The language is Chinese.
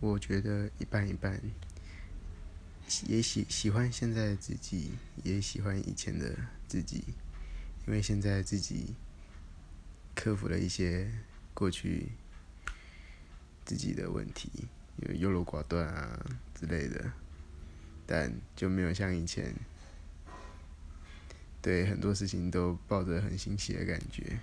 我觉得一半一半，也喜喜欢现在的自己，也喜欢以前的自己，因为现在自己克服了一些过去自己的问题，有优柔寡断啊之类的，但就没有像以前对很多事情都抱着很欣喜的感觉。